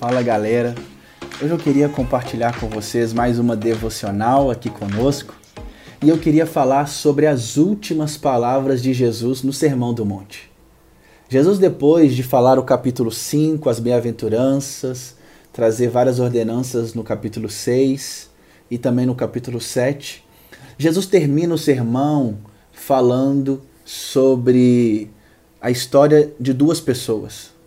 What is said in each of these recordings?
Fala galera, hoje eu queria compartilhar com vocês mais uma devocional aqui conosco. E eu queria falar sobre as últimas palavras de Jesus no Sermão do Monte. Jesus, depois de falar o capítulo 5, as bem-aventuranças, trazer várias ordenanças no capítulo 6 e também no capítulo 7, Jesus termina o sermão falando sobre a história de duas pessoas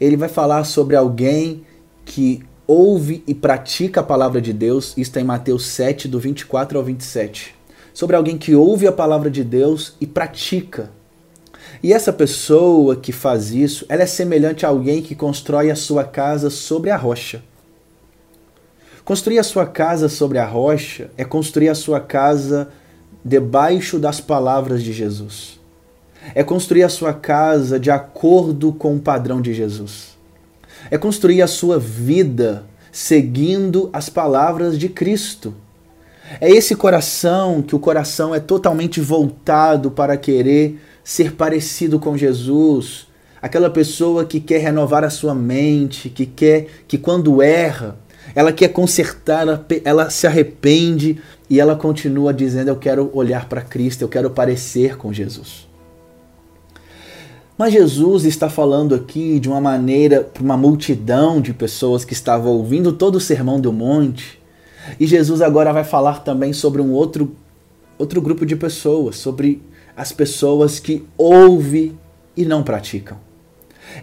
ele vai falar sobre alguém que ouve e pratica a palavra de Deus, isso está em Mateus 7, do 24 ao 27. Sobre alguém que ouve a palavra de Deus e pratica. E essa pessoa que faz isso, ela é semelhante a alguém que constrói a sua casa sobre a rocha. Construir a sua casa sobre a rocha é construir a sua casa debaixo das palavras de Jesus é construir a sua casa de acordo com o padrão de Jesus. É construir a sua vida seguindo as palavras de Cristo. É esse coração que o coração é totalmente voltado para querer ser parecido com Jesus. Aquela pessoa que quer renovar a sua mente, que quer que quando erra, ela quer consertar, ela se arrepende e ela continua dizendo: Eu quero olhar para Cristo, eu quero parecer com Jesus. Mas Jesus está falando aqui de uma maneira para uma multidão de pessoas que estavam ouvindo todo o sermão do monte. E Jesus agora vai falar também sobre um outro, outro grupo de pessoas, sobre as pessoas que ouvem e não praticam.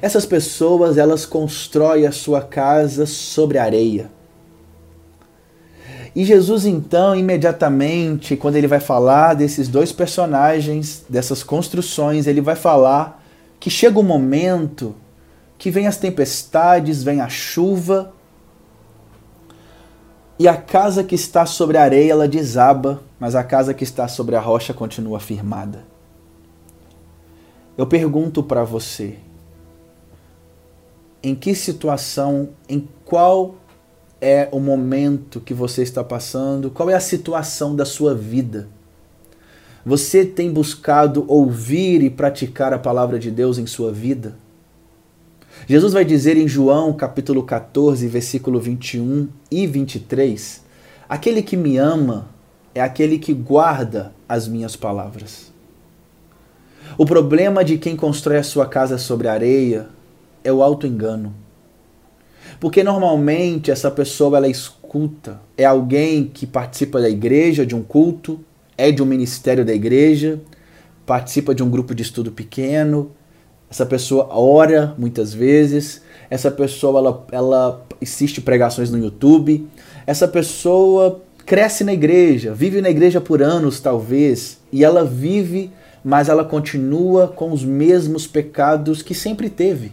Essas pessoas, elas constroem a sua casa sobre areia. E Jesus, então, imediatamente, quando ele vai falar desses dois personagens, dessas construções, ele vai falar que chega o um momento que vem as tempestades, vem a chuva, e a casa que está sobre a areia ela desaba, mas a casa que está sobre a rocha continua firmada. Eu pergunto para você, em que situação, em qual é o momento que você está passando, qual é a situação da sua vida? Você tem buscado ouvir e praticar a palavra de Deus em sua vida? Jesus vai dizer em João, capítulo 14, versículo 21 e 23: Aquele que me ama é aquele que guarda as minhas palavras. O problema de quem constrói a sua casa sobre areia é o auto-engano. Porque normalmente essa pessoa ela escuta, é alguém que participa da igreja, de um culto, é de um ministério da igreja, participa de um grupo de estudo pequeno, essa pessoa ora muitas vezes, essa pessoa ela, ela assiste pregações no YouTube, essa pessoa cresce na igreja, vive na igreja por anos talvez, e ela vive, mas ela continua com os mesmos pecados que sempre teve.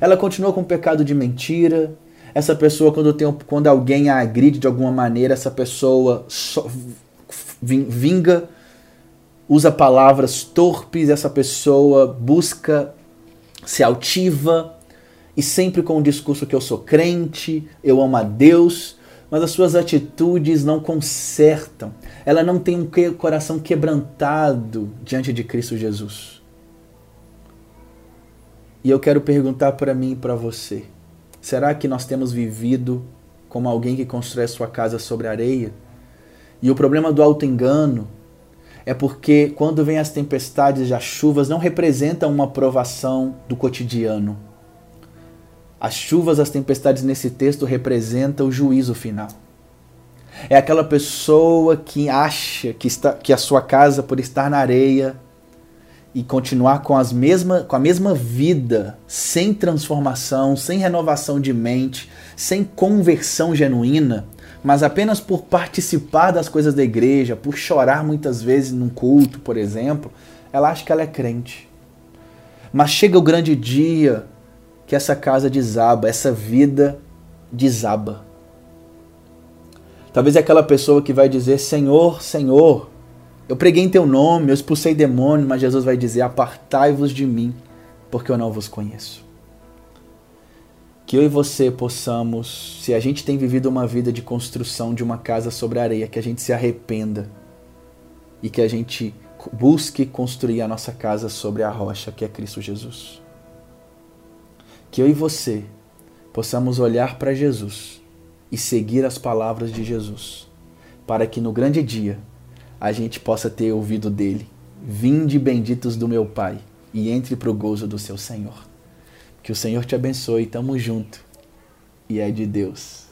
Ela continua com o pecado de mentira. Essa pessoa, quando, tem, quando alguém a agride de alguma maneira, essa pessoa so, vinga, usa palavras torpes, essa pessoa busca se altiva e sempre com o discurso que eu sou crente, eu amo a Deus, mas as suas atitudes não consertam. Ela não tem um coração quebrantado diante de Cristo Jesus. E eu quero perguntar para mim e para você: será que nós temos vivido como alguém que constrói sua casa sobre areia? E o problema do auto-engano é porque quando vem as tempestades e as chuvas não representam uma provação do cotidiano. As chuvas, as tempestades nesse texto representam o juízo final. É aquela pessoa que acha que, está, que a sua casa, por estar na areia e continuar com, as mesma, com a mesma vida, sem transformação, sem renovação de mente, sem conversão genuína, mas apenas por participar das coisas da igreja, por chorar muitas vezes num culto, por exemplo, ela acha que ela é crente. Mas chega o grande dia que essa casa desaba, essa vida desaba. Talvez é aquela pessoa que vai dizer: Senhor, Senhor, eu preguei em teu nome, eu expulsei demônio, mas Jesus vai dizer: Apartai-vos de mim, porque eu não vos conheço que eu e você possamos, se a gente tem vivido uma vida de construção de uma casa sobre areia, que a gente se arrependa e que a gente busque construir a nossa casa sobre a rocha que é Cristo Jesus. Que eu e você possamos olhar para Jesus e seguir as palavras de Jesus, para que no grande dia a gente possa ter ouvido dele: Vinde benditos do meu Pai e entre para o gozo do seu Senhor. Que o Senhor te abençoe. Tamo junto. E é de Deus.